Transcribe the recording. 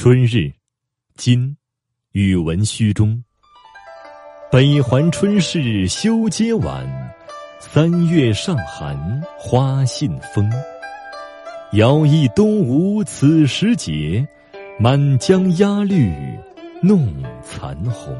春日，今，语文虚中。北环春事修街晚，三月上寒花信风。遥忆东吴此时节，满江鸭绿弄残红。